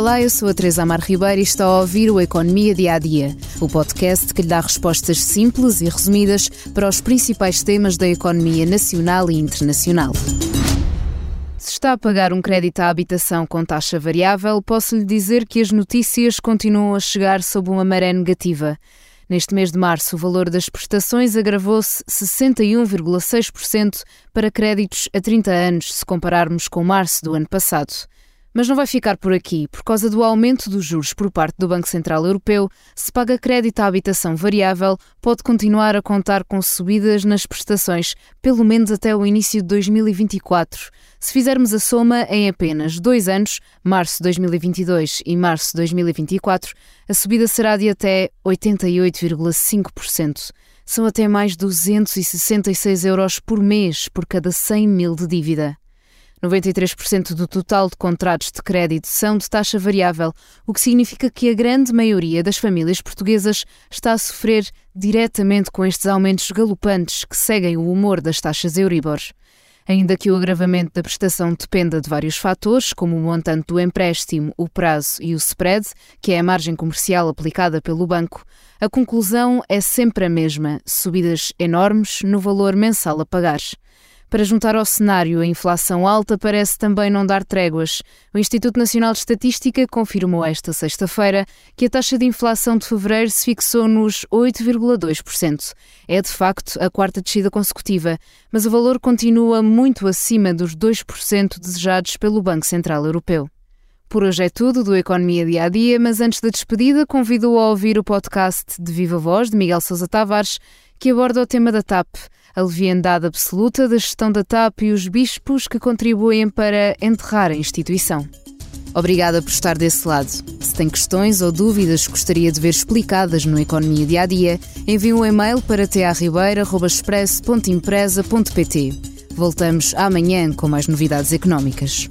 Olá, eu sou a Teresa Amar Ribeiro e está a ouvir o Economia Dia a Dia, o podcast que lhe dá respostas simples e resumidas para os principais temas da economia nacional e internacional. Se está a pagar um crédito à habitação com taxa variável, posso lhe dizer que as notícias continuam a chegar sob uma maré negativa. Neste mês de março, o valor das prestações agravou-se 61,6% para créditos a 30 anos, se compararmos com março do ano passado. Mas não vai ficar por aqui. Por causa do aumento dos juros por parte do Banco Central Europeu, se paga crédito à habitação variável, pode continuar a contar com subidas nas prestações, pelo menos até o início de 2024. Se fizermos a soma em apenas dois anos, março de 2022 e março de 2024, a subida será de até 88,5%. São até mais 266 euros por mês por cada 100 mil de dívida. 93% do total de contratos de crédito são de taxa variável, o que significa que a grande maioria das famílias portuguesas está a sofrer diretamente com estes aumentos galopantes que seguem o humor das taxas Euribor. Ainda que o agravamento da prestação dependa de vários fatores, como o montante do empréstimo, o prazo e o spread, que é a margem comercial aplicada pelo banco, a conclusão é sempre a mesma: subidas enormes no valor mensal a pagar. Para juntar ao cenário, a inflação alta parece também não dar tréguas. O Instituto Nacional de Estatística confirmou esta sexta-feira que a taxa de inflação de fevereiro se fixou nos 8,2%. É de facto a quarta descida consecutiva, mas o valor continua muito acima dos 2% desejados pelo Banco Central Europeu. Por hoje é tudo do Economia Dia a Dia, mas antes da despedida, convido a ouvir o podcast de Viva Voz de Miguel Sousa Tavares, que aborda o tema da TAP a leviandade absoluta da gestão da TAP e os bispos que contribuem para enterrar a instituição. Obrigada por estar desse lado. Se tem questões ou dúvidas que gostaria de ver explicadas no Economia Dia a Dia, envie um e-mail para tearribeira.express.empresa.pt. Voltamos amanhã com mais novidades económicas.